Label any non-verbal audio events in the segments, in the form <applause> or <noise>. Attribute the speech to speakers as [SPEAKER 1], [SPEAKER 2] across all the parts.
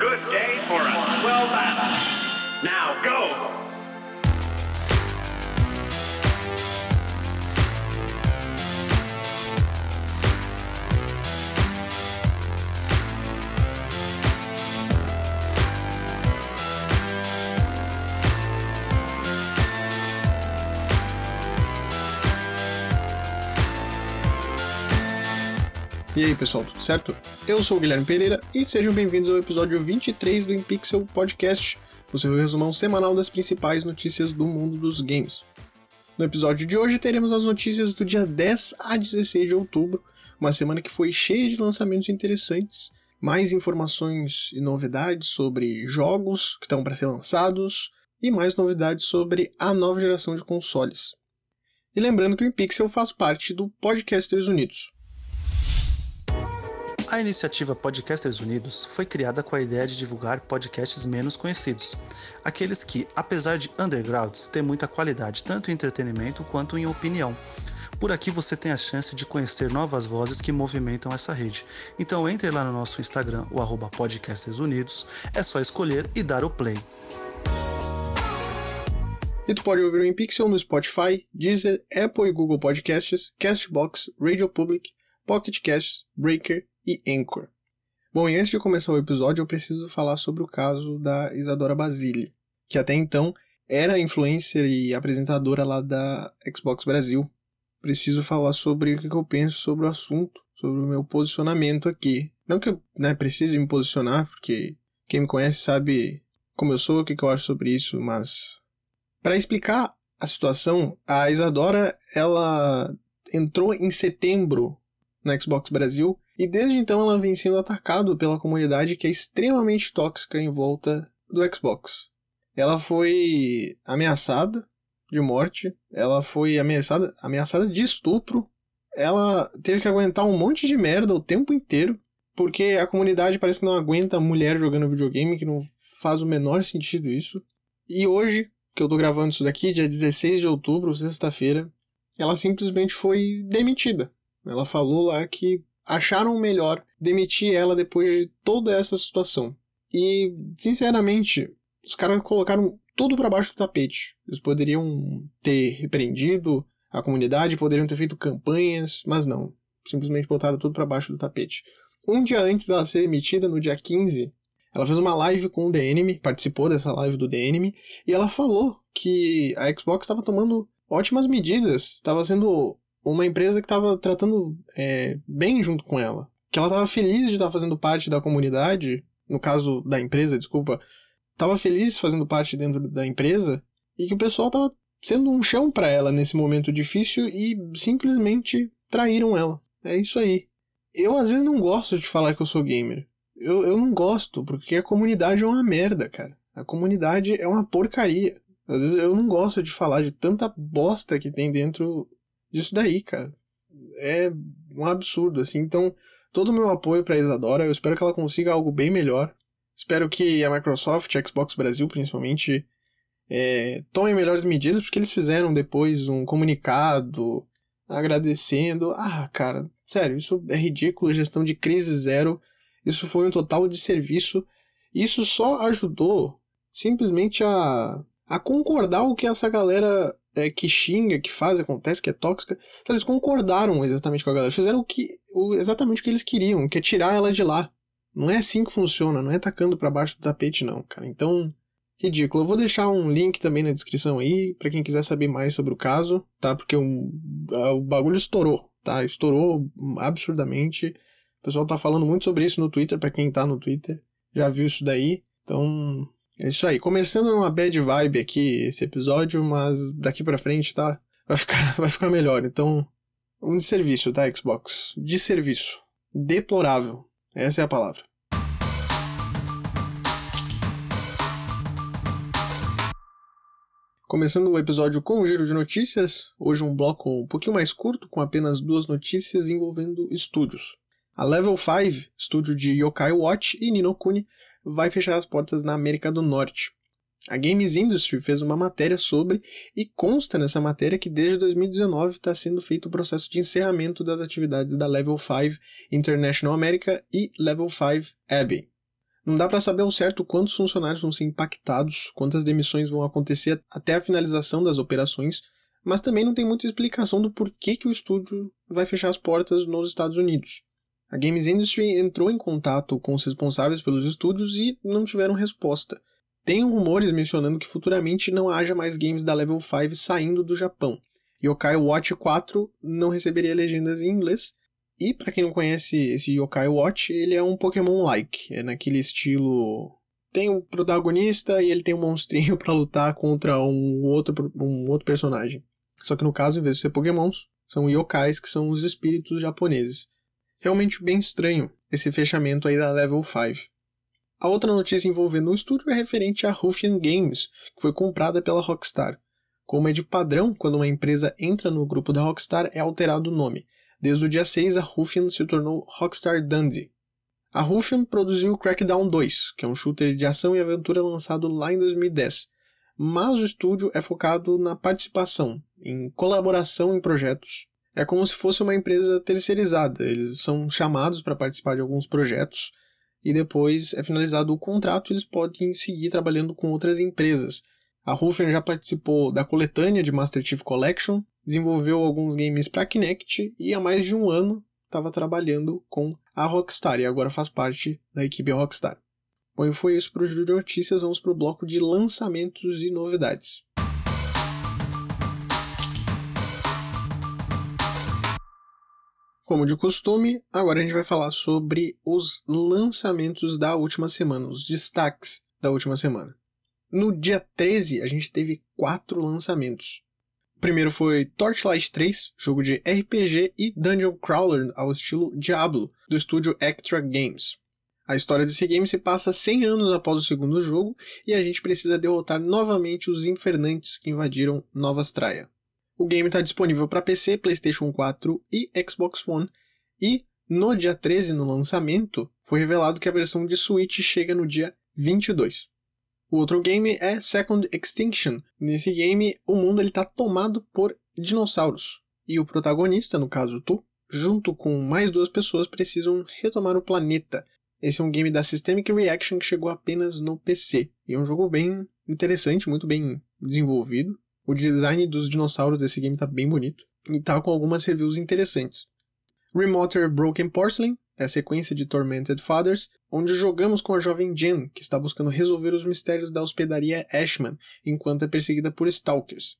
[SPEAKER 1] Good day for a swell battle. Now go!
[SPEAKER 2] E aí pessoal, tudo certo? Eu sou o Guilherme Pereira e sejam bem-vindos ao episódio 23 do InPixel Podcast, o seu resumão semanal das principais notícias do mundo dos games. No episódio de hoje teremos as notícias do dia 10 a 16 de outubro, uma semana que foi cheia de lançamentos interessantes, mais informações e novidades sobre jogos que estão para ser lançados e mais novidades sobre a nova geração de consoles. E lembrando que o InPixel faz parte do Podcasters Unidos,
[SPEAKER 3] a iniciativa Podcasters Unidos foi criada com a ideia de divulgar podcasts menos conhecidos, aqueles que, apesar de undergrounds, têm muita qualidade tanto em entretenimento quanto em opinião. Por aqui você tem a chance de conhecer novas vozes que movimentam essa rede. Então entre lá no nosso Instagram, o arroba Unidos, é só escolher e dar o play.
[SPEAKER 2] E tu pode ouvir o InPixel no Spotify, Deezer, Apple e Google Podcasts, Castbox, Radio Public, Pocket Casts, Breaker e Anchor. Bom, e antes de começar o episódio, eu preciso falar sobre o caso da Isadora Basile, que até então era influencer e apresentadora lá da Xbox Brasil. Preciso falar sobre o que eu penso sobre o assunto, sobre o meu posicionamento aqui. Não que eu né, precise me posicionar, porque quem me conhece sabe como eu sou, o que eu acho sobre isso, mas para explicar a situação, a Isadora ela entrou em setembro na Xbox Brasil e desde então ela vem sendo atacada pela comunidade que é extremamente tóxica em volta do Xbox. Ela foi ameaçada de morte, ela foi ameaçada, ameaçada de estupro, ela teve que aguentar um monte de merda o tempo inteiro, porque a comunidade parece que não aguenta mulher jogando videogame, que não faz o menor sentido isso. E hoje, que eu tô gravando isso daqui, dia 16 de outubro, sexta-feira, ela simplesmente foi demitida. Ela falou lá que acharam melhor demitir ela depois de toda essa situação. E, sinceramente, os caras colocaram tudo para baixo do tapete. Eles poderiam ter repreendido a comunidade, poderiam ter feito campanhas, mas não. Simplesmente botaram tudo para baixo do tapete. Um dia antes dela ser demitida, no dia 15, ela fez uma live com o The Enemy, participou dessa live do The Enemy, e ela falou que a Xbox estava tomando ótimas medidas, estava sendo uma empresa que estava tratando é, bem junto com ela. Que ela estava feliz de estar fazendo parte da comunidade, no caso da empresa, desculpa, estava feliz fazendo parte dentro da empresa e que o pessoal estava sendo um chão para ela nesse momento difícil e simplesmente traíram ela. É isso aí. Eu às vezes não gosto de falar que eu sou gamer. Eu, eu não gosto, porque a comunidade é uma merda, cara. A comunidade é uma porcaria. Às vezes eu não gosto de falar de tanta bosta que tem dentro disso daí, cara. É um absurdo, assim. Então, todo o meu apoio para Isadora. Eu espero que ela consiga algo bem melhor. Espero que a Microsoft, a Xbox Brasil principalmente, é, tomem melhores medidas, porque eles fizeram depois um comunicado agradecendo. Ah, cara, sério, isso é ridículo. Gestão de crise zero. Isso foi um total de serviço. Isso só ajudou simplesmente a, a concordar o que essa galera é, que xinga, que faz, acontece, que é tóxica. Então, eles concordaram exatamente com a galera. Fizeram o que, o, exatamente o que eles queriam, que é tirar ela de lá. Não é assim que funciona, não é tacando para baixo do tapete, não, cara. Então, ridículo. Eu vou deixar um link também na descrição aí, para quem quiser saber mais sobre o caso, tá? Porque um, o bagulho estourou, tá? Estourou absurdamente. O pessoal tá falando muito sobre isso no Twitter, para quem tá no Twitter. Já viu isso daí. Então, é isso aí. Começando numa bad vibe aqui esse episódio, mas daqui para frente tá vai ficar <laughs> vai ficar melhor. Então, um de serviço, tá, Xbox? De serviço. Deplorável. Essa é a palavra. Começando o episódio com um giro de notícias, hoje um bloco um pouquinho mais curto, com apenas duas notícias envolvendo estúdios. A Level 5, estúdio de Yokai Watch e Ninokuni, vai fechar as portas na América do Norte. A Games Industry fez uma matéria sobre e consta nessa matéria que desde 2019 está sendo feito o processo de encerramento das atividades da Level 5 International America e Level 5 Abbey. Não dá para saber ao certo quantos funcionários vão ser impactados, quantas demissões vão acontecer até a finalização das operações, mas também não tem muita explicação do porquê que o estúdio vai fechar as portas nos Estados Unidos. A Games Industry entrou em contato com os responsáveis pelos estúdios e não tiveram resposta. Tem rumores mencionando que futuramente não haja mais games da Level 5 saindo do Japão. Yokai Watch 4 não receberia legendas em inglês, e para quem não conhece esse Yokai Watch, ele é um Pokémon-like. É naquele estilo. Tem um protagonista e ele tem um monstrinho <laughs> para lutar contra um outro, um outro personagem. Só que no caso, em vez de ser Pokémons, são yokais, que são os espíritos japoneses. Realmente bem estranho esse fechamento aí da Level 5. A outra notícia envolvendo o estúdio é referente a Ruffian Games, que foi comprada pela Rockstar. Como é de padrão, quando uma empresa entra no grupo da Rockstar, é alterado o nome. Desde o dia 6, a Ruffian se tornou Rockstar Dundee. A Ruffian produziu Crackdown 2, que é um shooter de ação e aventura lançado lá em 2010, mas o estúdio é focado na participação, em colaboração em projetos. É como se fosse uma empresa terceirizada, eles são chamados para participar de alguns projetos e depois é finalizado o contrato, eles podem seguir trabalhando com outras empresas. A Ruffian já participou da coletânea de Master Chief Collection, desenvolveu alguns games para Kinect e há mais de um ano estava trabalhando com a Rockstar e agora faz parte da equipe Rockstar. Bom, e foi isso para o Júlio de Notícias, vamos para o bloco de lançamentos e novidades. Como de costume, agora a gente vai falar sobre os lançamentos da última semana, os destaques da última semana. No dia 13, a gente teve quatro lançamentos. O primeiro foi Torchlight 3, jogo de RPG e Dungeon Crawler ao estilo Diablo, do estúdio Extra Games. A história desse game se passa 100 anos após o segundo jogo e a gente precisa derrotar novamente os infernantes que invadiram Nova Straia. O game está disponível para PC, PlayStation 4 e Xbox One, e no dia 13, no lançamento, foi revelado que a versão de Switch chega no dia 22. O outro game é Second Extinction. Nesse game, o mundo está tomado por dinossauros. E o protagonista, no caso tu, junto com mais duas pessoas, precisam retomar o planeta. Esse é um game da Systemic Reaction que chegou apenas no PC. E é um jogo bem interessante, muito bem desenvolvido. O design dos dinossauros desse game está bem bonito. E está com algumas reviews interessantes. Remoter Broken Porcelain é a sequência de Tormented Fathers, onde jogamos com a jovem Jen, que está buscando resolver os mistérios da hospedaria Ashman enquanto é perseguida por Stalkers.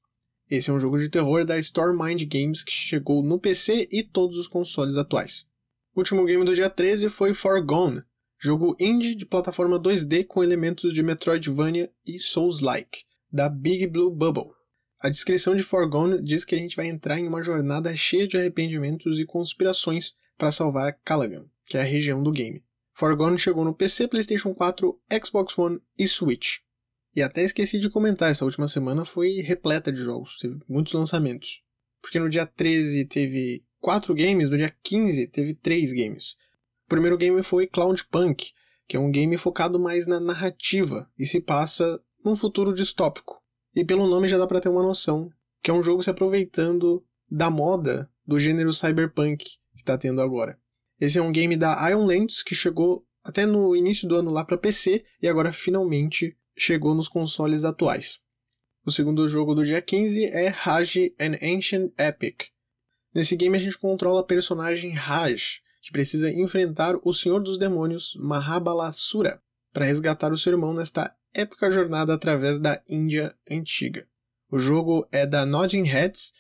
[SPEAKER 2] Esse é um jogo de terror da Stormind Games que chegou no PC e todos os consoles atuais. O último game do dia 13 foi Forgone, jogo indie de plataforma 2D com elementos de Metroidvania e Souls-like, da Big Blue Bubble. A descrição de Forgone diz que a gente vai entrar em uma jornada cheia de arrependimentos e conspirações para salvar Callaghan, que é a região do game. Forgone chegou no PC, PlayStation 4, Xbox One e Switch. E até esqueci de comentar, essa última semana foi repleta de jogos, teve muitos lançamentos. Porque no dia 13 teve 4 games, no dia 15 teve 3 games. O primeiro game foi Cloud Punk, que é um game focado mais na narrativa e se passa num futuro distópico. E pelo nome já dá para ter uma noção, que é um jogo se aproveitando da moda do gênero cyberpunk, que está tendo agora. Esse é um game da Ion Lands que chegou até no início do ano lá para PC e agora finalmente chegou nos consoles atuais. O segundo jogo do dia 15 é Raj An Ancient Epic. Nesse game a gente controla a personagem Raj, que precisa enfrentar o Senhor dos Demônios Mahabalasura para resgatar o seu irmão nesta épica jornada através da Índia antiga. O jogo é da Nodding Heads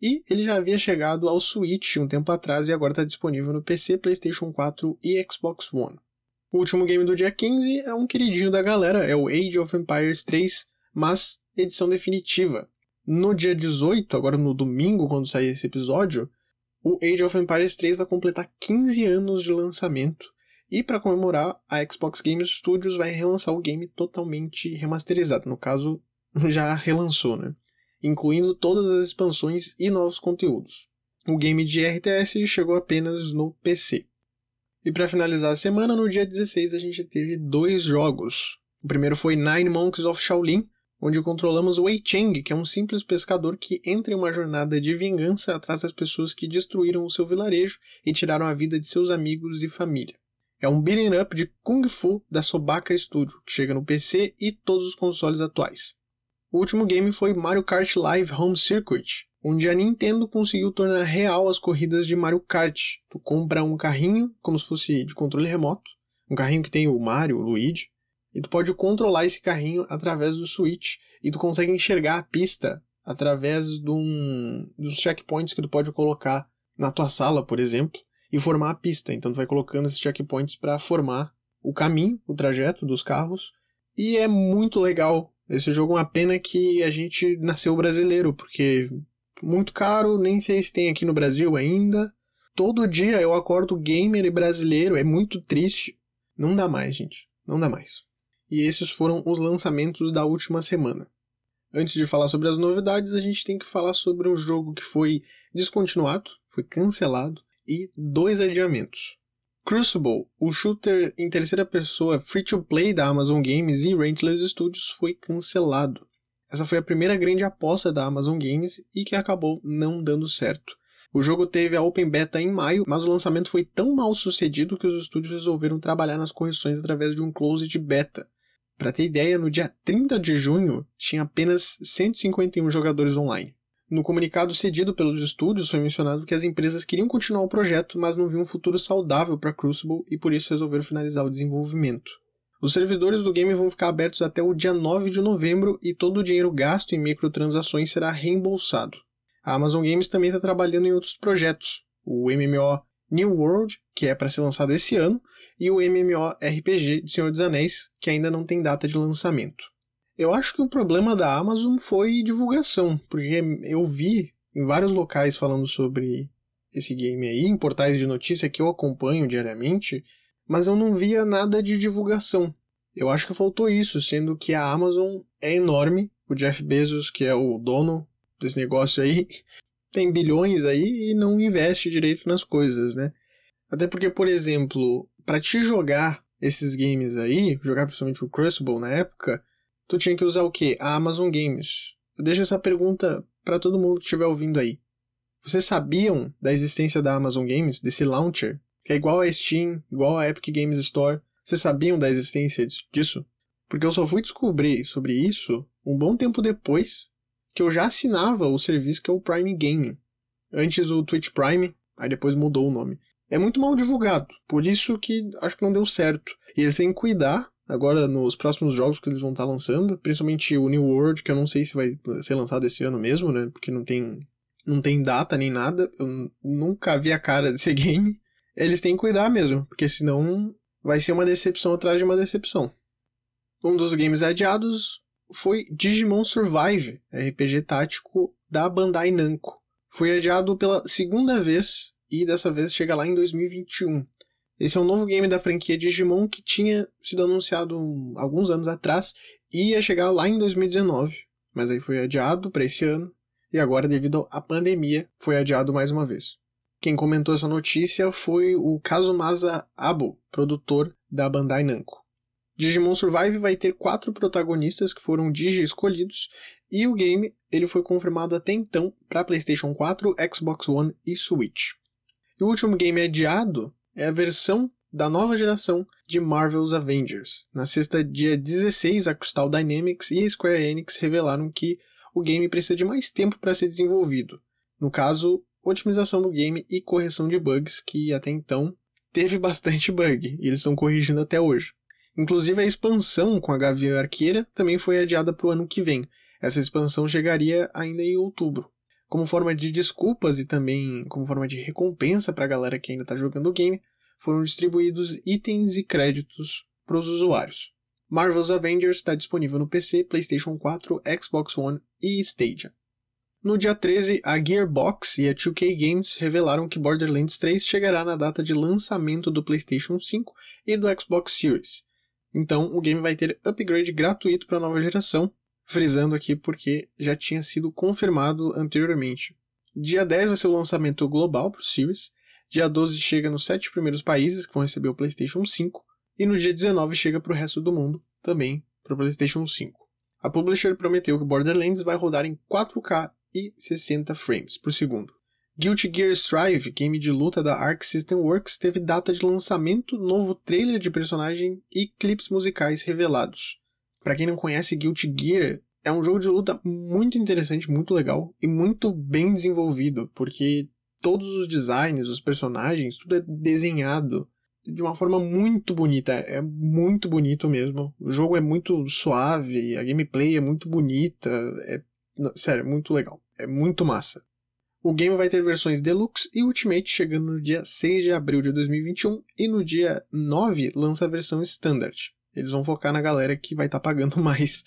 [SPEAKER 2] e ele já havia chegado ao Switch um tempo atrás e agora está disponível no PC, PlayStation 4 e Xbox One. O último game do dia 15 é um queridinho da galera, é o Age of Empires 3, mas edição definitiva. No dia 18, agora no domingo, quando sair esse episódio, o Age of Empires 3 vai completar 15 anos de lançamento. E para comemorar, a Xbox Game Studios vai relançar o game totalmente remasterizado. No caso, <laughs> já relançou, né? incluindo todas as expansões e novos conteúdos. O game de RTS chegou apenas no PC. E para finalizar a semana, no dia 16 a gente teve dois jogos. O primeiro foi Nine Monks of Shaolin, onde controlamos Wei Cheng, que é um simples pescador que entra em uma jornada de vingança atrás das pessoas que destruíram o seu vilarejo e tiraram a vida de seus amigos e família. É um beat'em up de Kung Fu da Sobaka Studio, que chega no PC e todos os consoles atuais. O último game foi Mario Kart Live Home Circuit, onde a Nintendo conseguiu tornar real as corridas de Mario Kart. Tu compra um carrinho, como se fosse de controle remoto, um carrinho que tem o Mario, o Luigi, e tu pode controlar esse carrinho através do Switch, e tu consegue enxergar a pista através de um, dos checkpoints que tu pode colocar na tua sala, por exemplo, e formar a pista. Então tu vai colocando esses checkpoints para formar o caminho, o trajeto dos carros, e é muito legal. Esse jogo é uma pena que a gente nasceu brasileiro, porque muito caro, nem sei se tem aqui no Brasil ainda. Todo dia eu acordo gamer e brasileiro, é muito triste. Não dá mais, gente. Não dá mais. E esses foram os lançamentos da última semana. Antes de falar sobre as novidades, a gente tem que falar sobre um jogo que foi descontinuado, foi cancelado, e dois adiamentos. Crucible, o shooter em terceira pessoa free-to-play da Amazon Games e Rentless Studios, foi cancelado. Essa foi a primeira grande aposta da Amazon Games e que acabou não dando certo. O jogo teve a Open Beta em maio, mas o lançamento foi tão mal sucedido que os estúdios resolveram trabalhar nas correções através de um Closed Beta. Para ter ideia, no dia 30 de junho tinha apenas 151 jogadores online. No comunicado cedido pelos estúdios foi mencionado que as empresas queriam continuar o projeto, mas não viam um futuro saudável para Crucible e por isso resolveram finalizar o desenvolvimento. Os servidores do game vão ficar abertos até o dia 9 de novembro e todo o dinheiro gasto em microtransações será reembolsado. A Amazon Games também está trabalhando em outros projetos, o MMO New World, que é para ser lançado esse ano, e o MMORPG de Senhor dos Anéis, que ainda não tem data de lançamento. Eu acho que o problema da Amazon foi divulgação, porque eu vi em vários locais falando sobre esse game aí, em portais de notícia que eu acompanho diariamente, mas eu não via nada de divulgação. Eu acho que faltou isso, sendo que a Amazon é enorme, o Jeff Bezos, que é o dono desse negócio aí, <laughs> tem bilhões aí e não investe direito nas coisas, né? Até porque, por exemplo, para te jogar esses games aí, jogar principalmente o Crucible na época, tu tinha que usar o quê? A Amazon Games. Eu deixo essa pergunta para todo mundo que estiver ouvindo aí. Vocês sabiam da existência da Amazon Games, desse launcher, que é igual a Steam, igual a Epic Games Store? Vocês sabiam da existência disso? Porque eu só fui descobrir sobre isso um bom tempo depois que eu já assinava o serviço que é o Prime Gaming. Antes o Twitch Prime, aí depois mudou o nome. É muito mal divulgado, por isso que acho que não deu certo. E eles têm que cuidar agora nos próximos jogos que eles vão estar lançando, principalmente o New World, que eu não sei se vai ser lançado esse ano mesmo, né? Porque não tem não tem data nem nada. Eu nunca vi a cara desse <laughs> game. Eles têm que cuidar mesmo, porque senão vai ser uma decepção atrás de uma decepção. Um dos games adiados foi Digimon Survive, RPG tático da Bandai Namco. Foi adiado pela segunda vez e dessa vez chega lá em 2021. Esse é um novo game da franquia Digimon que tinha sido anunciado alguns anos atrás e ia chegar lá em 2019, mas aí foi adiado para esse ano e agora devido à pandemia foi adiado mais uma vez. Quem comentou essa notícia foi o Kazumasa Abo, produtor da Bandai Namco. Digimon Survive vai ter quatro protagonistas que foram Digi escolhidos e o game ele foi confirmado até então para PlayStation 4, Xbox One e Switch. E o último game adiado é a versão da nova geração de Marvel's Avengers. Na sexta, dia 16, a Crystal Dynamics e a Square Enix revelaram que o game precisa de mais tempo para ser desenvolvido. No caso, otimização do game e correção de bugs, que até então teve <laughs> bastante bug, e eles estão corrigindo até hoje. Inclusive a expansão com a Gavião Arqueira também foi adiada para o ano que vem. Essa expansão chegaria ainda em outubro. Como forma de desculpas e também como forma de recompensa para a galera que ainda está jogando o game, foram distribuídos itens e créditos para os usuários. Marvel's Avengers está disponível no PC, PlayStation 4, Xbox One e Stadia. No dia 13, a Gearbox e a 2K Games revelaram que Borderlands 3 chegará na data de lançamento do PlayStation 5 e do Xbox Series, então o game vai ter upgrade gratuito para a nova geração, frisando aqui porque já tinha sido confirmado anteriormente. Dia 10 vai ser o lançamento global para o Series, dia 12 chega nos sete primeiros países que vão receber o PlayStation 5, e no dia 19 chega para o resto do mundo, também para o PlayStation 5. A publisher prometeu que Borderlands vai rodar em 4K e 60 frames por segundo. Guilty Gear Strive, game de luta da Arc System Works, teve data de lançamento, novo trailer de personagem e clipes musicais revelados. Para quem não conhece, Guilty Gear é um jogo de luta muito interessante, muito legal e muito bem desenvolvido, porque todos os designs, os personagens, tudo é desenhado de uma forma muito bonita. É muito bonito mesmo. O jogo é muito suave, a gameplay é muito bonita. É, sério, é muito legal. É muito massa. O game vai ter versões Deluxe e Ultimate chegando no dia 6 de abril de 2021 e no dia 9 lança a versão Standard. Eles vão focar na galera que vai estar tá pagando <laughs> mais.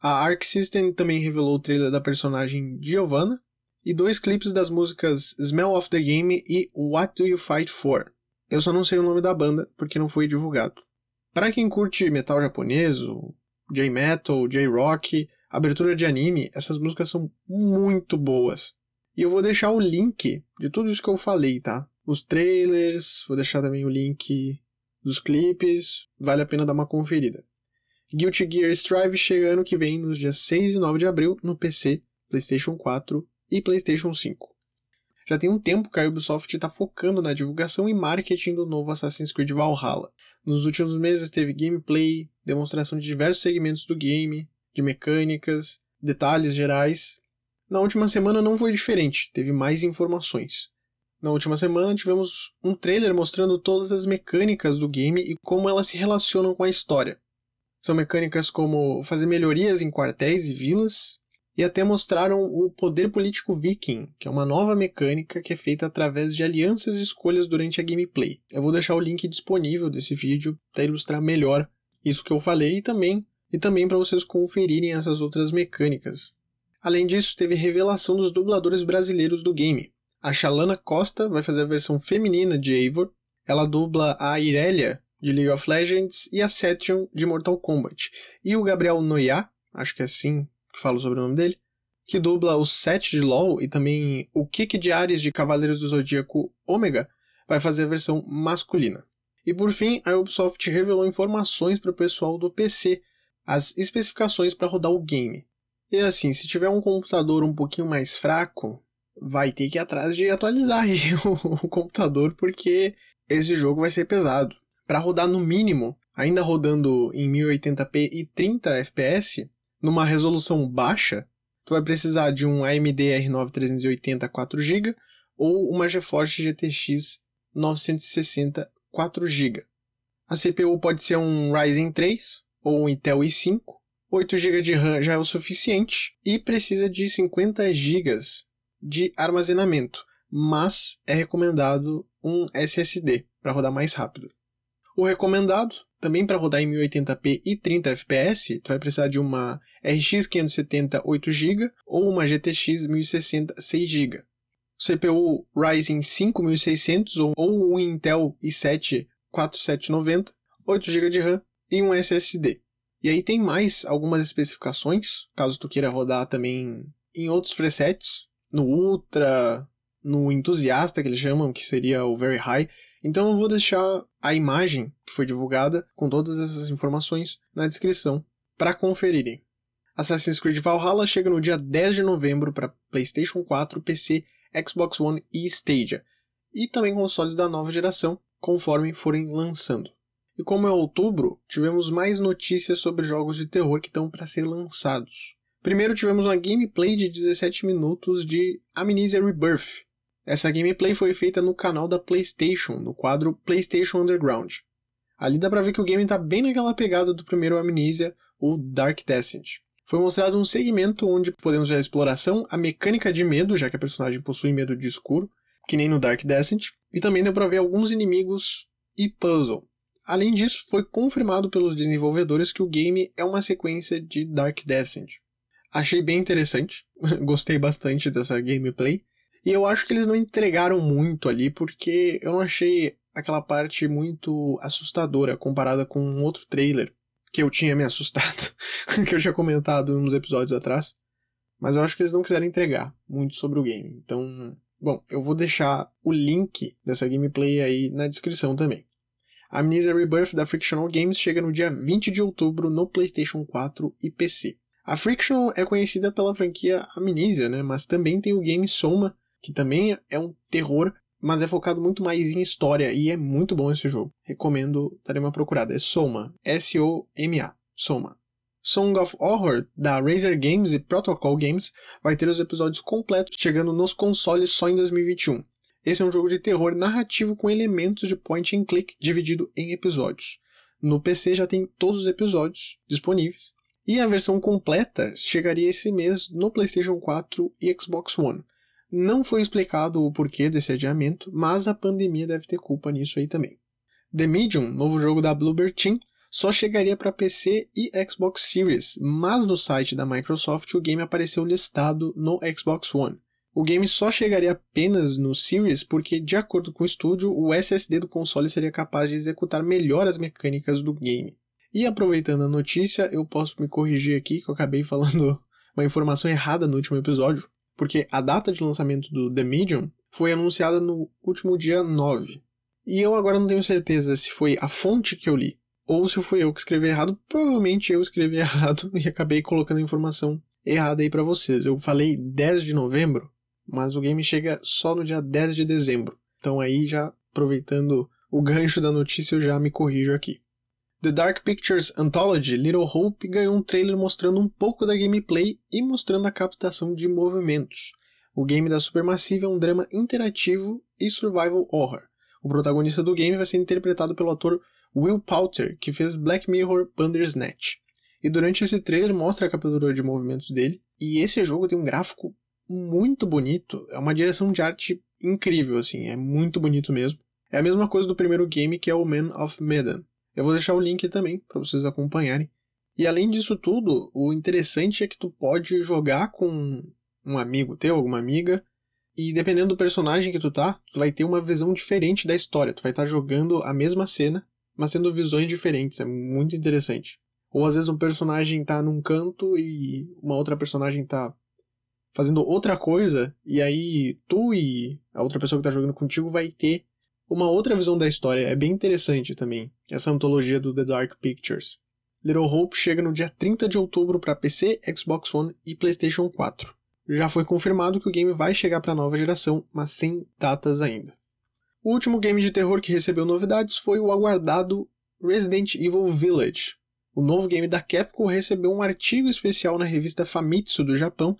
[SPEAKER 2] a Arc System também revelou o trailer da personagem Giovanna e dois clipes das músicas Smell of the Game e What Do You Fight For. Eu só não sei o nome da banda porque não foi divulgado. Para quem curte metal japonês, J-metal, J-rock, abertura de anime, essas músicas são muito boas. E eu vou deixar o link de tudo isso que eu falei, tá? Os trailers, vou deixar também o link dos clipes, vale a pena dar uma conferida. Guilty Gear Strive chega ano que vem, nos dias 6 e 9 de abril, no PC, PlayStation 4 e PlayStation 5. Já tem um tempo que a Ubisoft está focando na divulgação e marketing do novo Assassin's Creed Valhalla. Nos últimos meses teve gameplay, demonstração de diversos segmentos do game, de mecânicas, detalhes gerais. Na última semana não foi diferente, teve mais informações. Na última semana tivemos um trailer mostrando todas as mecânicas do game e como elas se relacionam com a história. São mecânicas como fazer melhorias em quartéis e vilas, e até mostraram o poder político viking, que é uma nova mecânica que é feita através de alianças e escolhas durante a gameplay. Eu vou deixar o link disponível desse vídeo para ilustrar melhor isso que eu falei e também e também para vocês conferirem essas outras mecânicas. Além disso, teve revelação dos dubladores brasileiros do game. A Shalana Costa vai fazer a versão feminina de Eivor, ela dubla a Irelia de League of Legends e a Setion de Mortal Kombat. E o Gabriel Noia, acho que é assim que falo sobre o nome dele, que dubla o Set de LoL e também o Kick de Ares de Cavaleiros do Zodíaco Ômega, vai fazer a versão masculina. E por fim, a Ubisoft revelou informações para o pessoal do PC as especificações para rodar o game. E assim, se tiver um computador um pouquinho mais fraco, vai ter que ir atrás de atualizar <laughs> o, computador porque esse jogo vai ser pesado. Para rodar no mínimo, ainda rodando em 1080p e 30 fps, numa resolução baixa, tu vai precisar de um AMD R9 380 4GB ou uma GeForce GTX 960 4GB. A CPU pode ser um Ryzen 3 ou um Intel i5, 8 GB de RAM já é o suficiente e precisa de 50 GB de armazenamento, mas é recomendado um SSD para rodar mais rápido. O recomendado, também para rodar em 1080p e 30 fps, tu vai precisar de uma RX 570 8GB ou uma GTX 1060 6GB. CPU Ryzen 5600 ou um Intel i7 4790, 8GB de RAM e um SSD. E aí tem mais algumas especificações, caso tu queira rodar também em outros presets, no Ultra, no Entusiasta que eles chamam, que seria o Very High. Então eu vou deixar a imagem que foi divulgada com todas essas informações na descrição para conferirem. Assassin's Creed Valhalla chega no dia 10 de novembro para PlayStation 4, PC, Xbox One e Stadia, e também consoles da nova geração, conforme forem lançando. E como é outubro, tivemos mais notícias sobre jogos de terror que estão para ser lançados. Primeiro tivemos uma gameplay de 17 minutos de Amnesia Rebirth. Essa gameplay foi feita no canal da PlayStation, no quadro PlayStation Underground. Ali dá pra ver que o game tá bem naquela pegada do primeiro Amnesia, o Dark Descent. Foi mostrado um segmento onde podemos ver a exploração, a mecânica de medo, já que a personagem possui medo de escuro, que nem no Dark Descent, e também deu pra ver alguns inimigos e puzzle. Além disso, foi confirmado pelos desenvolvedores que o game é uma sequência de Dark Descent. Achei bem interessante, <laughs> gostei bastante dessa gameplay, e eu acho que eles não entregaram muito ali porque eu não achei aquela parte muito assustadora comparada com um outro trailer que eu tinha me assustado, <laughs> que eu tinha comentado uns episódios atrás. Mas eu acho que eles não quiseram entregar muito sobre o game. Então, bom, eu vou deixar o link dessa gameplay aí na descrição também. Amnesia Rebirth da Frictional Games chega no dia 20 de outubro no PlayStation 4 e PC. A Frictional é conhecida pela franquia Amnesia, né, mas também tem o game Soma, que também é um terror, mas é focado muito mais em história e é muito bom esse jogo. Recomendo darem uma procurada. É Soma, S-O-M-A, Soma. Song of Horror, da Razer Games e Protocol Games, vai ter os episódios completos chegando nos consoles só em 2021. Esse é um jogo de terror narrativo com elementos de point and click dividido em episódios. No PC já tem todos os episódios disponíveis. E a versão completa chegaria esse mês no PlayStation 4 e Xbox One. Não foi explicado o porquê desse adiamento, mas a pandemia deve ter culpa nisso aí também. The Medium, novo jogo da Bluebird Team, só chegaria para PC e Xbox Series, mas no site da Microsoft o game apareceu listado no Xbox One. O game só chegaria apenas no Series porque, de acordo com o estúdio, o SSD do console seria capaz de executar melhor as mecânicas do game. E aproveitando a notícia, eu posso me corrigir aqui que eu acabei falando <laughs> uma informação errada no último episódio, porque a data de lançamento do The Medium foi anunciada no último dia 9. E eu agora não tenho certeza se foi a fonte que eu li ou se foi eu que escrevi errado. Provavelmente eu escrevi <laughs> errado e acabei colocando a informação errada aí para vocês. Eu falei 10 de novembro, mas o game chega só no dia 10 de dezembro. Então aí já aproveitando o gancho da notícia eu já me corrijo aqui. The Dark Pictures Anthology Little Hope ganhou um trailer mostrando um pouco da gameplay e mostrando a captação de movimentos. O game da Supermassive é um drama interativo e survival horror. O protagonista do game vai ser interpretado pelo ator Will Poulter, que fez Black Mirror Bandersnatch. E durante esse trailer mostra a captura de movimentos dele, e esse jogo tem um gráfico muito bonito, é uma direção de arte incrível, assim, é muito bonito mesmo. É a mesma coisa do primeiro game que é o Man of Medan. Eu vou deixar o link também para vocês acompanharem. E além disso tudo, o interessante é que tu pode jogar com um amigo teu, alguma amiga, e dependendo do personagem que tu tá, tu vai ter uma visão diferente da história. Tu vai estar tá jogando a mesma cena, mas tendo visões diferentes. É muito interessante. Ou às vezes um personagem tá num canto e uma outra personagem tá fazendo outra coisa, e aí tu e a outra pessoa que tá jogando contigo vai ter uma outra visão da história. É bem interessante também, essa antologia do The Dark Pictures. Little Hope chega no dia 30 de outubro para PC, Xbox One e PlayStation 4. Já foi confirmado que o game vai chegar para a nova geração, mas sem datas ainda. O último game de terror que recebeu novidades foi o aguardado Resident Evil Village. O novo game da Capcom recebeu um artigo especial na revista Famitsu do Japão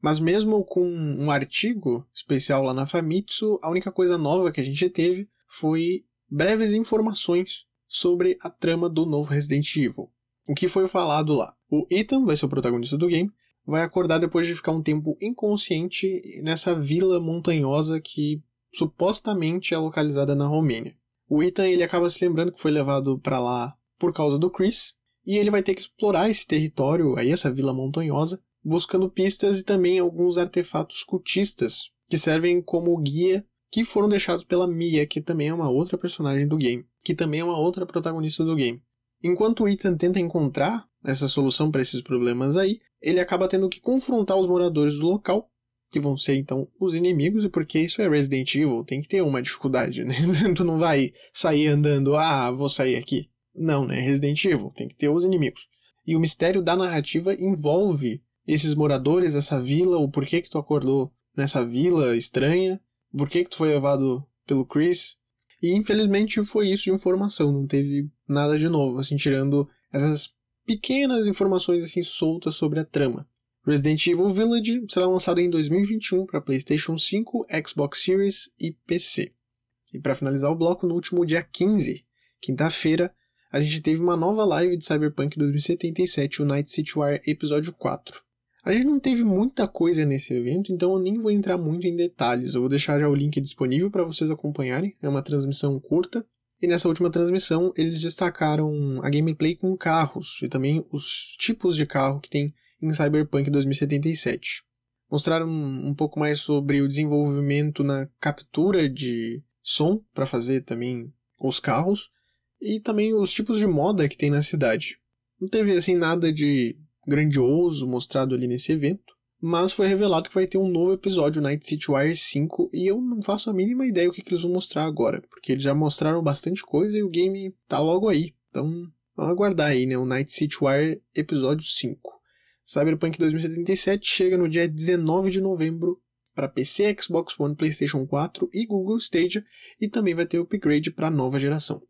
[SPEAKER 2] mas mesmo com um artigo especial lá na Famitsu, a única coisa nova que a gente teve foi breves informações sobre a trama do novo Resident Evil. O que foi falado lá? O Ethan vai ser o protagonista do game, vai acordar depois de ficar um tempo inconsciente nessa vila montanhosa que supostamente é localizada na Romênia. O Ethan ele acaba se lembrando que foi levado para lá por causa do Chris, e ele vai ter que explorar esse território, aí essa vila montanhosa, buscando pistas e também alguns artefatos cultistas que servem como guia que foram deixados pela Mia, que também é uma outra personagem do game, que também é uma outra protagonista do game. Enquanto o Ethan tenta encontrar essa solução para esses problemas aí, ele acaba tendo que confrontar os moradores do local, que vão ser então os inimigos, e porque isso é Resident Evil, tem que ter uma dificuldade, né? <laughs> tu não vai sair andando, ah, vou sair aqui. Não, né? Resident Evil, tem que ter os inimigos. E o mistério da narrativa envolve esses moradores dessa vila, o porquê que tu acordou nessa vila estranha, o porquê que tu foi levado pelo Chris. E infelizmente foi isso de informação, não teve nada de novo, assim, tirando essas pequenas informações assim soltas sobre a trama. Resident Evil Village será lançado em 2021 para PlayStation 5, Xbox Series e PC. E para finalizar o bloco, no último dia 15, quinta-feira, a gente teve uma nova live de Cyberpunk 2077, o Night City Wire Episódio 4. A gente não teve muita coisa nesse evento, então eu nem vou entrar muito em detalhes. Eu vou deixar já o link disponível para vocês acompanharem. É uma transmissão curta. E nessa última transmissão, eles destacaram a gameplay com carros e também os tipos de carro que tem em Cyberpunk 2077. Mostraram um pouco mais sobre o desenvolvimento na captura de som para fazer também os carros e também os tipos de moda que tem na cidade. Não teve assim nada de grandioso mostrado ali nesse evento, mas foi revelado que vai ter um novo episódio Night City Wire 5 e eu não faço a mínima ideia o que, que eles vão mostrar agora, porque eles já mostraram bastante coisa e o game tá logo aí. Então, vamos aguardar aí, né? O Night City Wire episódio 5. Cyberpunk 2077 chega no dia 19 de novembro para PC, Xbox One, PlayStation 4 e Google Stadia, e também vai ter upgrade para a nova geração.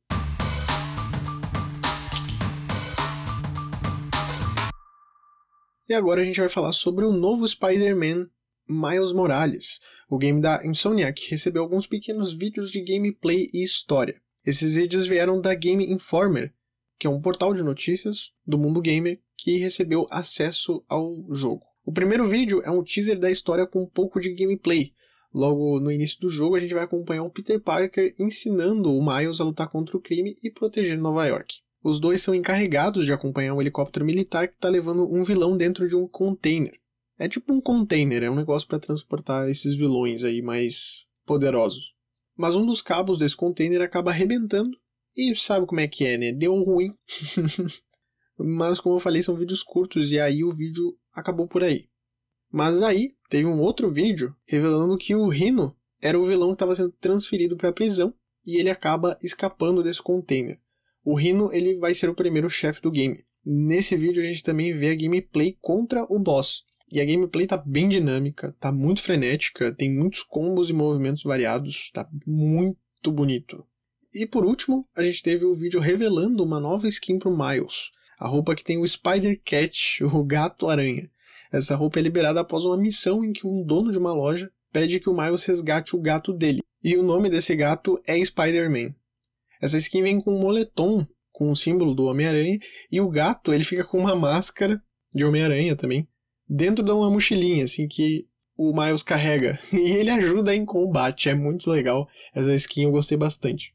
[SPEAKER 2] E agora a gente vai falar sobre o novo Spider-Man Miles Morales. O game da Insomniac recebeu alguns pequenos vídeos de gameplay e história. Esses vídeos vieram da Game Informer, que é um portal de notícias do mundo gamer que recebeu acesso ao jogo. O primeiro vídeo é um teaser da história com um pouco de gameplay. Logo no início do jogo, a gente vai acompanhar o Peter Parker ensinando o Miles a lutar contra o crime e proteger Nova York. Os dois são encarregados de acompanhar um helicóptero militar que está levando um vilão dentro de um container. É tipo um container, é um negócio para transportar esses vilões aí mais poderosos. Mas um dos cabos desse container acaba arrebentando e sabe como é que é, né? Deu ruim. <laughs> Mas como eu falei, são vídeos curtos e aí o vídeo acabou por aí. Mas aí teve um outro vídeo revelando que o Rino era o vilão que estava sendo transferido para a prisão e ele acaba escapando desse container. O Rino ele vai ser o primeiro chefe do game. Nesse vídeo a gente também vê a gameplay contra o boss. E a gameplay tá bem dinâmica, tá muito frenética, tem muitos combos e movimentos variados, tá muito bonito. E por último, a gente teve o vídeo revelando uma nova skin pro Miles. A roupa que tem o Spider Cat, <laughs> o gato aranha. Essa roupa é liberada após uma missão em que um dono de uma loja pede que o Miles resgate o gato dele. E o nome desse gato é Spider-Man. Essa skin vem com um moletom com o símbolo do Homem-Aranha e o gato ele fica com uma máscara de Homem-Aranha também dentro de uma mochilinha assim que o Miles carrega <laughs> e ele ajuda em combate. É muito legal essa skin, eu gostei bastante.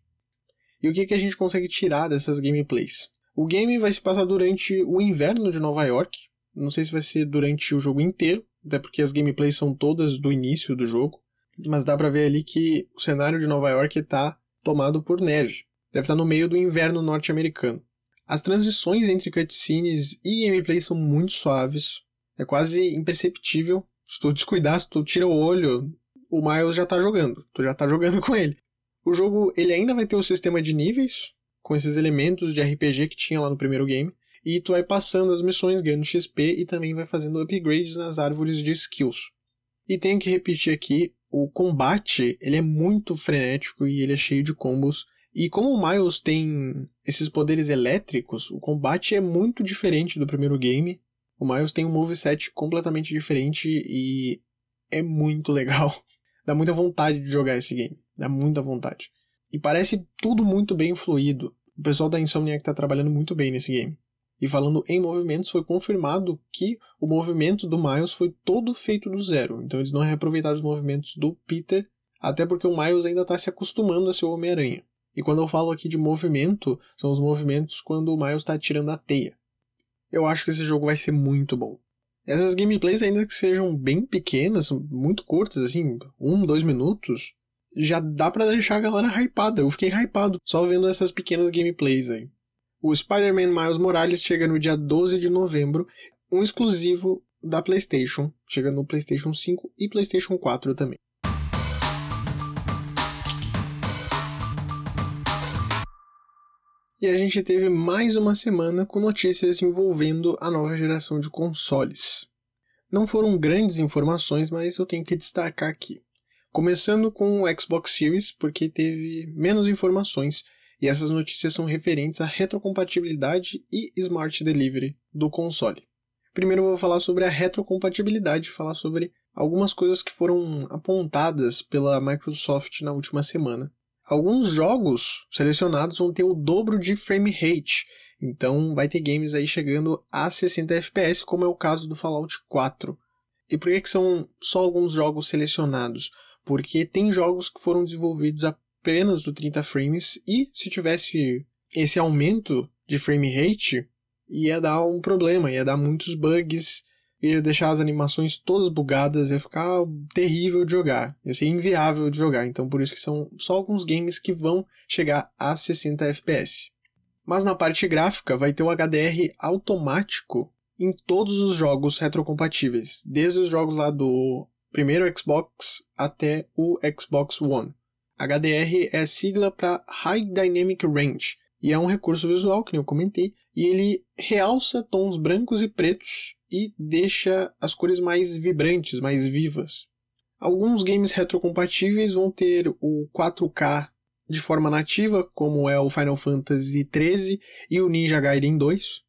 [SPEAKER 2] E o que, que a gente consegue tirar dessas gameplays? O game vai se passar durante o inverno de Nova York. Não sei se vai ser durante o jogo inteiro, até porque as gameplays são todas do início do jogo. Mas dá pra ver ali que o cenário de Nova York está tomado por neve deve estar no meio do inverno norte-americano. As transições entre cutscenes e gameplay são muito suaves, é quase imperceptível. Se tu descuidar, se tu tira o olho, o Miles já tá jogando, tu já tá jogando com ele. O jogo ele ainda vai ter o sistema de níveis, com esses elementos de RPG que tinha lá no primeiro game, e tu vai passando as missões, ganhando XP e também vai fazendo upgrades nas árvores de skills. E tenho que repetir aqui, o combate ele é muito frenético e ele é cheio de combos e como o Miles tem esses poderes elétricos, o combate é muito diferente do primeiro game. O Miles tem um moveset completamente diferente e é muito legal. <laughs> Dá muita vontade de jogar esse game. Dá muita vontade. E parece tudo muito bem fluido. O pessoal da Insomniac está trabalhando muito bem nesse game. E falando em movimentos, foi confirmado que o movimento do Miles foi todo feito do zero. Então eles não reaproveitaram os movimentos do Peter, até porque o Miles ainda está se acostumando a ser o Homem-Aranha. E quando eu falo aqui de movimento, são os movimentos quando o Miles está tirando a teia. Eu acho que esse jogo vai ser muito bom. Essas gameplays, ainda que sejam bem pequenas, muito curtas, assim, um, dois minutos, já dá para deixar a galera hypada. Eu fiquei hypado só vendo essas pequenas gameplays aí. O Spider-Man Miles Morales chega no dia 12 de novembro, um exclusivo da PlayStation, chega no PlayStation 5 e PlayStation 4 também. E a gente teve mais uma semana com notícias envolvendo a nova geração de consoles. Não foram grandes informações, mas eu tenho que destacar aqui. Começando com o Xbox Series, porque teve menos informações e essas notícias são referentes à retrocompatibilidade e Smart Delivery do console. Primeiro eu vou falar sobre a retrocompatibilidade, falar sobre algumas coisas que foram apontadas pela Microsoft na última semana alguns jogos selecionados vão ter o dobro de frame rate. Então vai ter games aí chegando a 60 FPS, como é o caso do Fallout 4. E por que, que são só alguns jogos selecionados? Porque tem jogos que foram desenvolvidos apenas do 30 frames e se tivesse esse aumento de frame rate, ia dar um problema, ia dar muitos bugs, ia deixar as animações todas bugadas, ia ficar terrível de jogar, ia ser inviável de jogar. Então por isso que são só alguns games que vão chegar a 60 FPS. Mas na parte gráfica vai ter o HDR automático em todos os jogos retrocompatíveis, desde os jogos lá do primeiro Xbox até o Xbox One. HDR é sigla para High Dynamic Range e é um recurso visual que eu comentei e ele realça tons brancos e pretos e deixa as cores mais vibrantes, mais vivas. Alguns games retrocompatíveis vão ter o 4K de forma nativa, como é o Final Fantasy XIII e o Ninja Gaiden 2.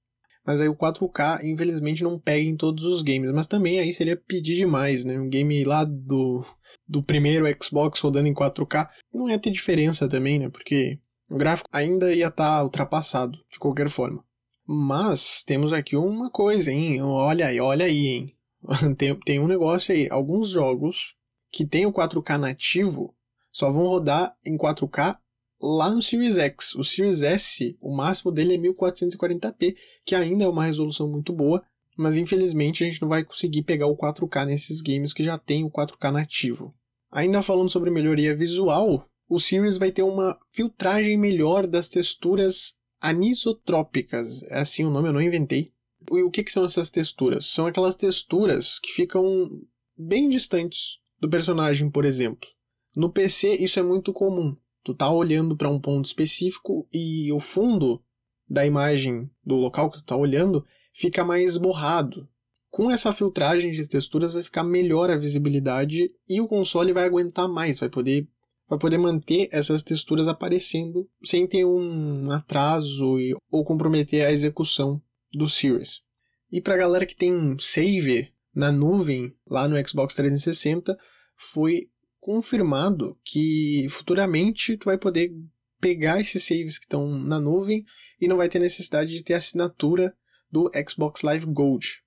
[SPEAKER 2] Mas aí o 4K, infelizmente, não pega em todos os games. Mas também aí seria pedir demais, né? Um game lá do, do primeiro Xbox rodando em 4K não ia ter diferença também, né? Porque o gráfico ainda ia estar tá ultrapassado, de qualquer forma. Mas temos aqui uma coisa, hein? Olha aí, olha aí, hein? <laughs> tem, tem um negócio aí. Alguns jogos que tem o 4K nativo só vão rodar em 4K lá no Series X. O Series S, o máximo dele é 1440p, que ainda é uma resolução muito boa, mas infelizmente a gente não vai conseguir pegar o 4K nesses games que já tem o 4K nativo. Ainda falando sobre melhoria visual, o Series vai ter uma filtragem melhor das texturas anisotrópicas. É assim o nome, eu não inventei. E o que, que são essas texturas? São aquelas texturas que ficam bem distantes do personagem, por exemplo. No PC isso é muito comum. Tu tá olhando para um ponto específico e o fundo da imagem do local que tu tá olhando fica mais borrado. Com essa filtragem de texturas vai ficar melhor a visibilidade e o console vai aguentar mais, vai poder vai poder manter essas texturas aparecendo sem ter um atraso ou comprometer a execução do Series. E para a galera que tem save na nuvem lá no Xbox 360, foi confirmado que futuramente tu vai poder pegar esses saves que estão na nuvem e não vai ter necessidade de ter assinatura do Xbox Live Gold.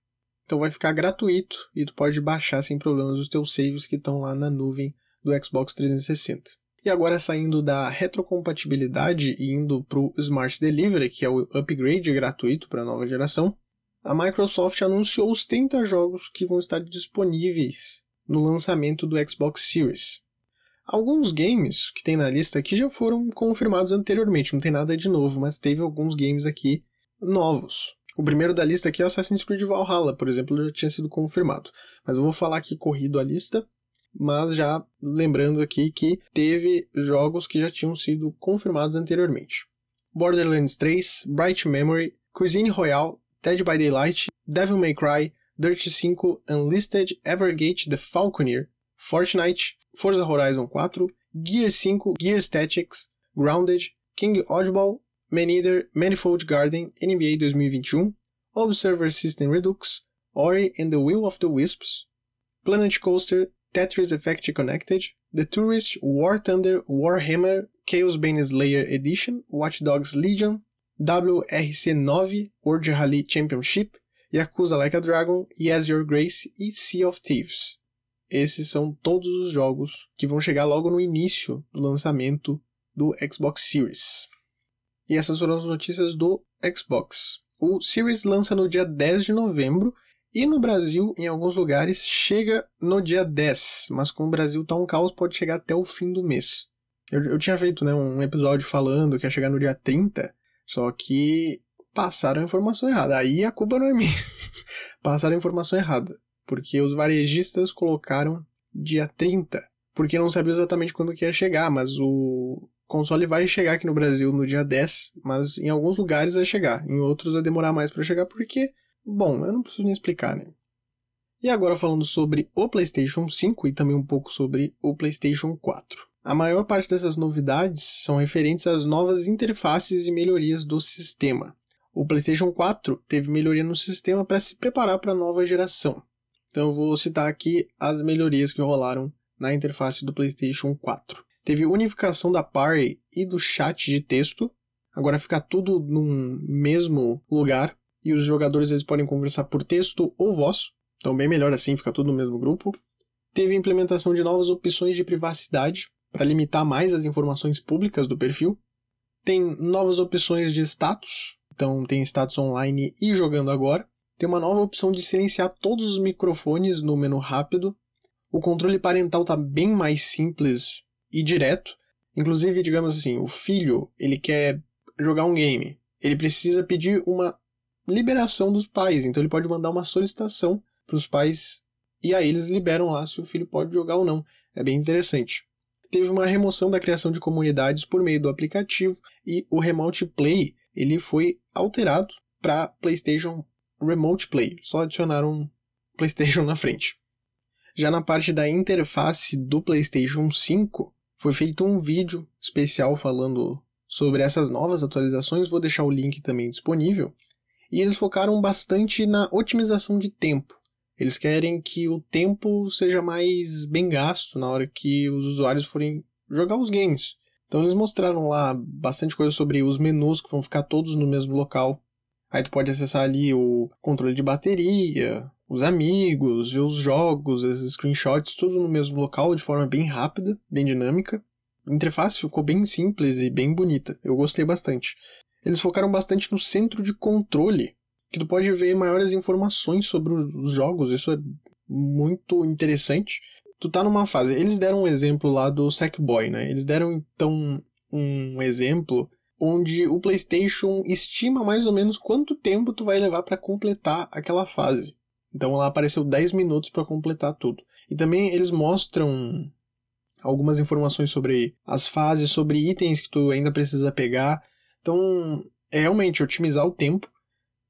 [SPEAKER 2] Então vai ficar gratuito e tu pode baixar sem problemas os teus saves que estão lá na nuvem do Xbox 360. E agora saindo da retrocompatibilidade e indo para o Smart Delivery, que é o upgrade gratuito para a nova geração, a Microsoft anunciou os 30 jogos que vão estar disponíveis no lançamento do Xbox Series. Alguns games que tem na lista aqui já foram confirmados anteriormente, não tem nada de novo, mas teve alguns games aqui novos. O primeiro da lista aqui é Assassin's Creed Valhalla, por exemplo, já tinha sido confirmado. Mas eu vou falar aqui corrido a lista, mas já lembrando aqui que teve jogos que já tinham sido confirmados anteriormente. Borderlands 3, Bright Memory, Cuisine Royale, Dead by Daylight, Devil May Cry, Dirt 5, Unlisted, Evergate The Falconeer, Fortnite, Forza Horizon 4, Gear 5, Gear Statics, Grounded, King Oddball, Maneater, Manifold Garden, NBA 2021, Observer System Redux, Ori and the Will of the Wisps, Planet Coaster, Tetris Effect Connected, The Tourist, War Thunder, Warhammer, Chaos Bane Slayer Edition, Watch Dogs Legion, WRC 9, World Rally Championship, Yakuza Like a Dragon, Yes Your Grace e Sea of Thieves. Esses são todos os jogos que vão chegar logo no início do lançamento do Xbox Series. E essas foram as notícias do Xbox. O Series lança no dia 10 de novembro e no Brasil, em alguns lugares, chega no dia 10, mas como o Brasil tá um caos, pode chegar até o fim do mês. Eu, eu tinha feito né, um episódio falando que ia chegar no dia 30, só que passaram a informação errada. Aí a culpa não é minha. <laughs> passaram a informação errada. Porque os varejistas colocaram dia 30. Porque não sabia exatamente quando que ia chegar, mas o console vai chegar aqui no Brasil no dia 10, mas em alguns lugares vai chegar, em outros vai demorar mais para chegar porque, bom, eu não preciso nem explicar, né? E agora falando sobre o PlayStation 5 e também um pouco sobre o PlayStation 4. A maior parte dessas novidades são referentes às novas interfaces e melhorias do sistema. O PlayStation 4 teve melhoria no sistema para se preparar para a nova geração. Então eu vou citar aqui as melhorias que rolaram na interface do PlayStation 4. Teve unificação da party e do chat de texto. Agora fica tudo num mesmo lugar e os jogadores eles podem conversar por texto ou voz. Então bem melhor assim, fica tudo no mesmo grupo. Teve implementação de novas opções de privacidade para limitar mais as informações públicas do perfil. Tem novas opções de status, então tem status online e jogando agora. Tem uma nova opção de silenciar todos os microfones no menu rápido. O controle parental está bem mais simples e direto. Inclusive, digamos assim, o filho ele quer jogar um game. Ele precisa pedir uma liberação dos pais. Então ele pode mandar uma solicitação para os pais e aí eles liberam lá se o filho pode jogar ou não. É bem interessante. Teve uma remoção da criação de comunidades por meio do aplicativo e o Remote Play ele foi alterado para PlayStation Remote Play. Só adicionaram PlayStation na frente. Já na parte da interface do PlayStation 5, foi feito um vídeo especial falando sobre essas novas atualizações, vou deixar o link também disponível. E eles focaram bastante na otimização de tempo. Eles querem que o tempo seja mais bem gasto na hora que os usuários forem jogar os games. Então eles mostraram lá bastante coisa sobre os menus que vão ficar todos no mesmo local. Aí tu pode acessar ali o controle de bateria, os amigos, ver os jogos, as screenshots, tudo no mesmo local de forma bem rápida, bem dinâmica. A interface ficou bem simples e bem bonita. Eu gostei bastante. Eles focaram bastante no centro de controle, que tu pode ver maiores informações sobre os jogos. Isso é muito interessante. Tu tá numa fase. Eles deram um exemplo lá do Sackboy, né? Eles deram então um exemplo onde o PlayStation estima mais ou menos quanto tempo tu vai levar para completar aquela fase. Então lá apareceu 10 minutos para completar tudo. E também eles mostram algumas informações sobre as fases, sobre itens que tu ainda precisa pegar. Então, é realmente otimizar o tempo.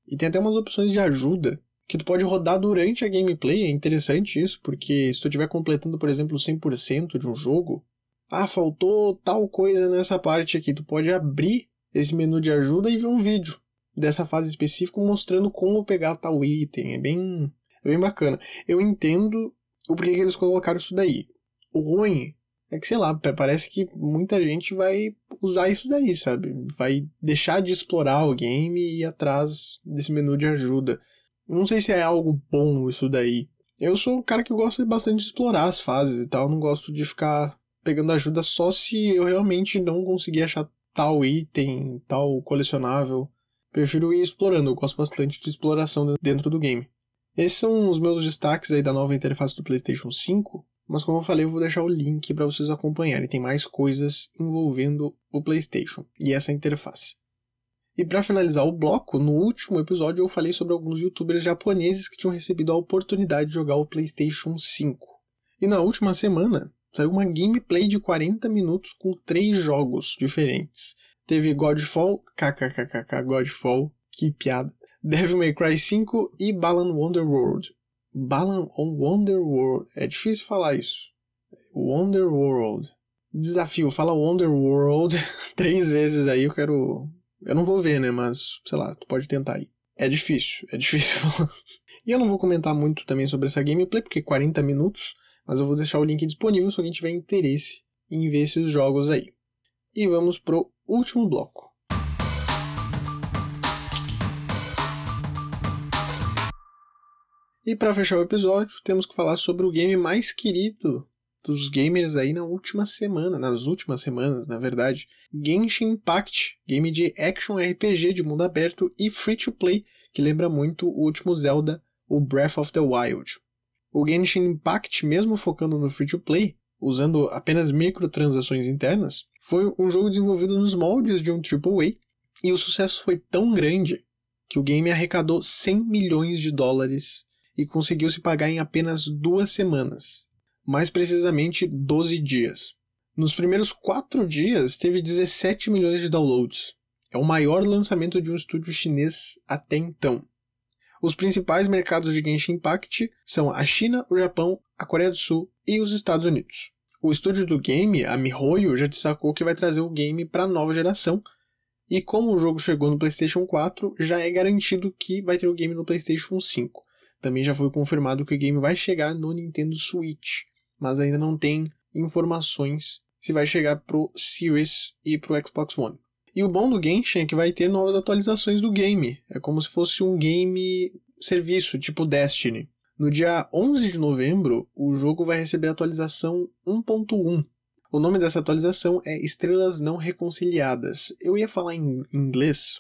[SPEAKER 2] E tem até umas opções de ajuda que tu pode rodar durante a gameplay. É interessante isso, porque se tu estiver completando, por exemplo, 100% de um jogo, ah, faltou tal coisa nessa parte aqui, tu pode abrir esse menu de ajuda e ver um vídeo dessa fase específica mostrando como pegar tal item. É bem, é bem bacana. Eu entendo o porquê que eles colocaram isso daí. O ruim é que, sei lá, parece que muita gente vai usar isso daí, sabe? Vai deixar de explorar o game e ir atrás desse menu de ajuda. Não sei se é algo bom isso daí. Eu sou um cara que gosta bastante de explorar as fases e tal, não gosto de ficar pegando ajuda só se eu realmente não conseguir achar tal item, tal colecionável. Prefiro ir explorando, eu gosto bastante de exploração dentro do game. Esses são os meus destaques aí da nova interface do PlayStation 5. Mas como eu falei, eu vou deixar o link para vocês acompanharem. Tem mais coisas envolvendo o PlayStation e essa interface. E para finalizar o bloco, no último episódio eu falei sobre alguns youtubers japoneses que tinham recebido a oportunidade de jogar o PlayStation 5. E na última semana saiu uma gameplay de 40 minutos com três jogos diferentes. Teve Godfall, kkkk Godfall, que piada. Devil May Cry 5 e Balan Wonderworld. Balan Wonderworld. É difícil falar isso. Wonderworld. Desafio, fala Wonderworld <laughs> três vezes aí, eu quero. Eu não vou ver, né? Mas, sei lá, tu pode tentar aí. É difícil, é difícil. <laughs> E eu não vou comentar muito também sobre essa gameplay, porque 40 minutos, mas eu vou deixar o link disponível se alguém tiver interesse em ver esses jogos aí. E vamos pro último bloco. E para fechar o episódio, temos que falar sobre o game mais querido dos gamers aí na última semana, nas últimas semanas, na verdade, Genshin Impact, game de action RPG de mundo aberto e free to play, que lembra muito o último Zelda, o Breath of the Wild. O Genshin Impact, mesmo focando no free to play, usando apenas microtransações internas, foi um jogo desenvolvido nos moldes de um AAA, e o sucesso foi tão grande que o game arrecadou 100 milhões de dólares e conseguiu se pagar em apenas duas semanas, mais precisamente 12 dias. Nos primeiros quatro dias, teve 17 milhões de downloads. É o maior lançamento de um estúdio chinês até então. Os principais mercados de Genshin Impact são a China, o Japão, a Coreia do Sul e os Estados Unidos. O estúdio do game, a MiHoYo, já destacou que vai trazer o game para a nova geração, e como o jogo chegou no PlayStation 4, já é garantido que vai ter o game no PlayStation 5. Também já foi confirmado que o game vai chegar no Nintendo Switch, mas ainda não tem informações se vai chegar pro Series e pro Xbox One. E o bom do Genshin é que vai ter novas atualizações do game. É como se fosse um game serviço, tipo Destiny. No dia 11 de novembro, o jogo vai receber a atualização 1.1. O nome dessa atualização é Estrelas Não Reconciliadas. Eu ia falar em inglês,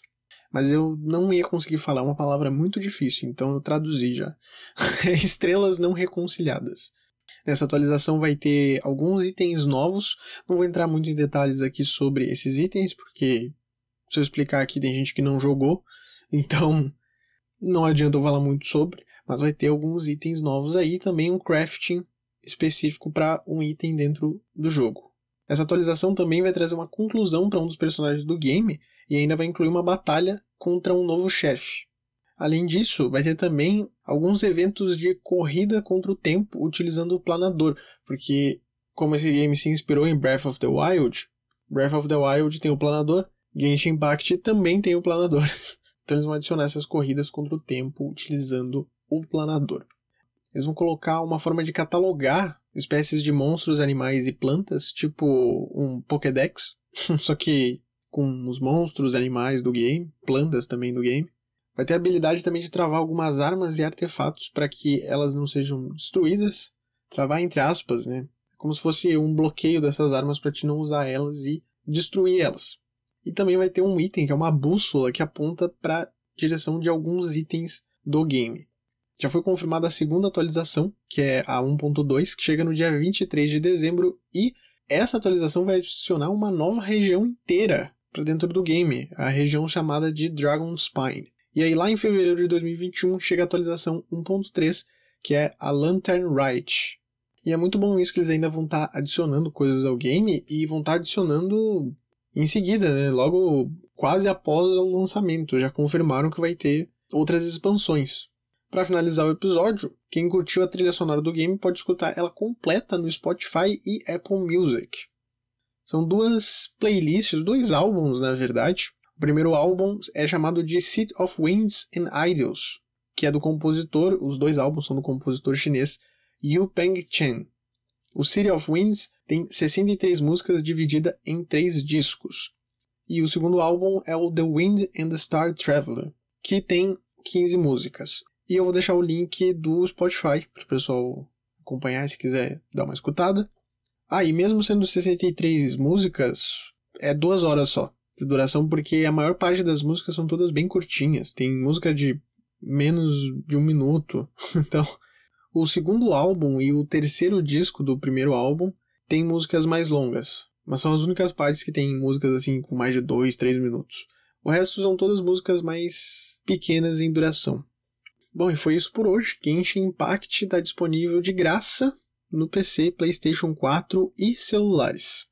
[SPEAKER 2] mas eu não ia conseguir falar uma palavra muito difícil, então eu traduzi já. <laughs> Estrelas não reconciliadas. Nessa atualização vai ter alguns itens novos. Não vou entrar muito em detalhes aqui sobre esses itens, porque se eu explicar aqui tem gente que não jogou, <laughs> então não adianta eu falar muito sobre. Mas vai ter alguns itens novos aí, também um crafting específico para um item dentro do jogo. Essa atualização também vai trazer uma conclusão para um dos personagens do game e ainda vai incluir uma batalha contra um novo chefe. Além disso, vai ter também alguns eventos de corrida contra o tempo utilizando o planador, porque como esse game se inspirou em Breath of the Wild, Breath of the Wild tem o planador, Genshin Impact também tem o planador. <laughs> Então eles vão adicionar essas corridas contra o tempo utilizando o planador. Eles vão colocar uma forma de catalogar espécies de monstros, animais e plantas, tipo um Pokédex, <laughs> só que com os monstros, animais do game, plantas também do game. Vai ter a habilidade também de travar algumas armas e artefatos para que elas não sejam destruídas. Travar entre aspas, né? Como se fosse um bloqueio dessas armas para te não usar elas e destruir elas. E também vai ter um item que é uma bússola que aponta para a direção de alguns itens do game. Já foi confirmada a segunda atualização, que é a 1.2, que chega no dia 23 de dezembro, e essa atualização vai adicionar uma nova região inteira para dentro do game, a região chamada de Dragon Spine. E aí lá em fevereiro de 2021 chega a atualização 1.3, que é a Lantern Rite. E é muito bom isso que eles ainda vão estar tá adicionando coisas ao game e vão estar tá adicionando em seguida, né? Logo quase após o lançamento, já confirmaram que vai ter outras expansões. Para finalizar o episódio, quem curtiu a trilha sonora do game pode escutar ela completa no Spotify e Apple Music. São duas playlists, dois álbuns na verdade. O primeiro álbum é chamado de Seat of Winds and Idols, que é do compositor, os dois álbuns são do compositor chinês Yu Peng Chen. O City of Winds tem 63 músicas divididas em três discos. E o segundo álbum é o The Wind and the Star Traveler, que tem 15 músicas. E eu vou deixar o link do Spotify para o pessoal acompanhar se quiser dar uma escutada. Ah, e mesmo sendo 63 músicas, é duas horas só de duração, porque a maior parte das músicas são todas bem curtinhas. Tem música de menos de um minuto. <laughs> Então, o segundo álbum e o terceiro disco do primeiro álbum tem músicas mais longas, mas são as únicas partes que tem músicas assim com mais de 2, 3 minutos. O resto são todas músicas mais pequenas em duração. Bom, e foi isso por hoje. Genshin Impact está disponível de graça no PC, PlayStation 4 e celulares.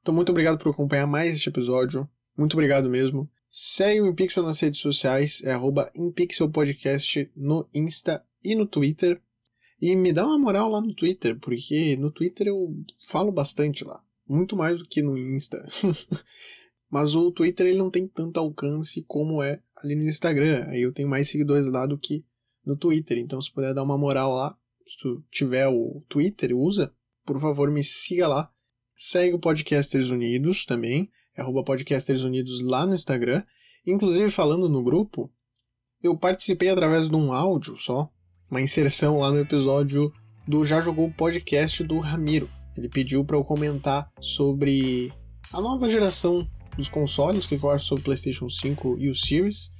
[SPEAKER 2] Então, muito obrigado por acompanhar mais este episódio. Muito obrigado mesmo. Segue o InPixel nas redes sociais, é arroba InPixelPodcast no Insta e no Twitter. E me dá uma moral lá no Twitter, porque no Twitter eu falo bastante lá. Muito mais do que no Insta. <laughs> Mas o Twitter ele não tem tanto alcance como é ali no Instagram. Aí eu tenho mais seguidores lá do que no Twitter. Então se puder dar uma moral lá, se tu tiver o Twitter, usa, por favor me siga lá. Segue o Podcasters Unidos também arroba Podcasters Unidos lá no Instagram. Inclusive, falando no grupo, eu participei através de um áudio só, uma inserção lá no episódio do Já Jogou Podcast do Ramiro. Ele pediu para eu comentar sobre a nova geração dos consoles, o que eu acho sobre o PlayStation 5 e o Series.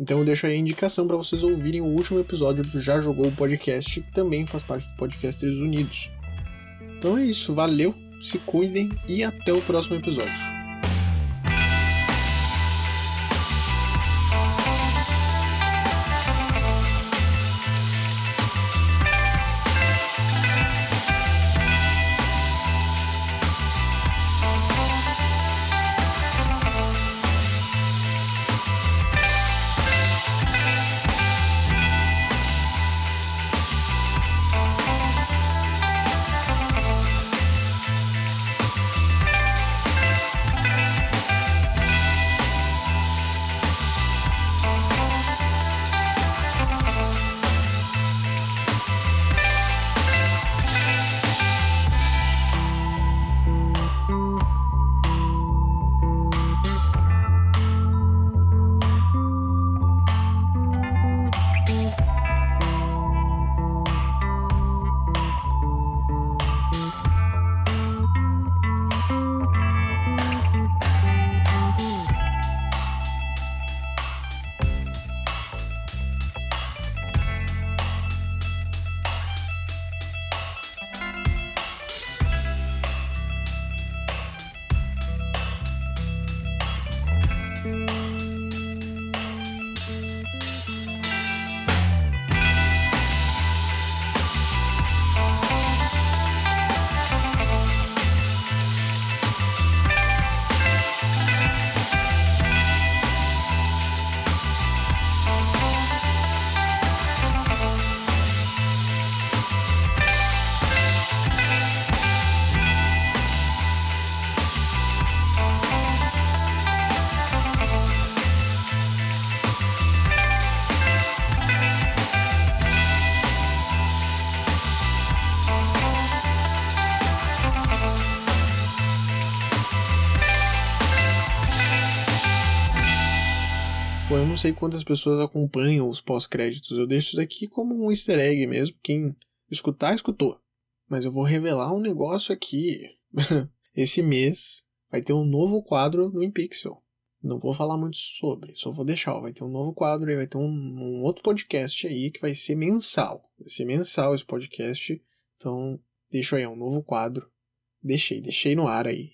[SPEAKER 2] Então eu deixo aí a indicação para vocês ouvirem o último episódio do Já Jogou Podcast, que também faz parte do Podcasters Unidos. Então é isso, valeu, se cuidem e até o próximo episódio. Sei quantas pessoas acompanham os pós-créditos. Eu deixo isso daqui como um easter egg mesmo. Quem escutar, escutou. Mas eu vou revelar um negócio aqui. <laughs> Esse mês vai ter um novo quadro no InPixel. Não vou falar muito sobre, só vou deixar. Vai ter um novo quadro e vai ter um, um outro podcast aí que vai ser mensal. Vai ser mensal esse podcast. Então, deixa aí, é um novo quadro. Deixei, deixei no ar aí.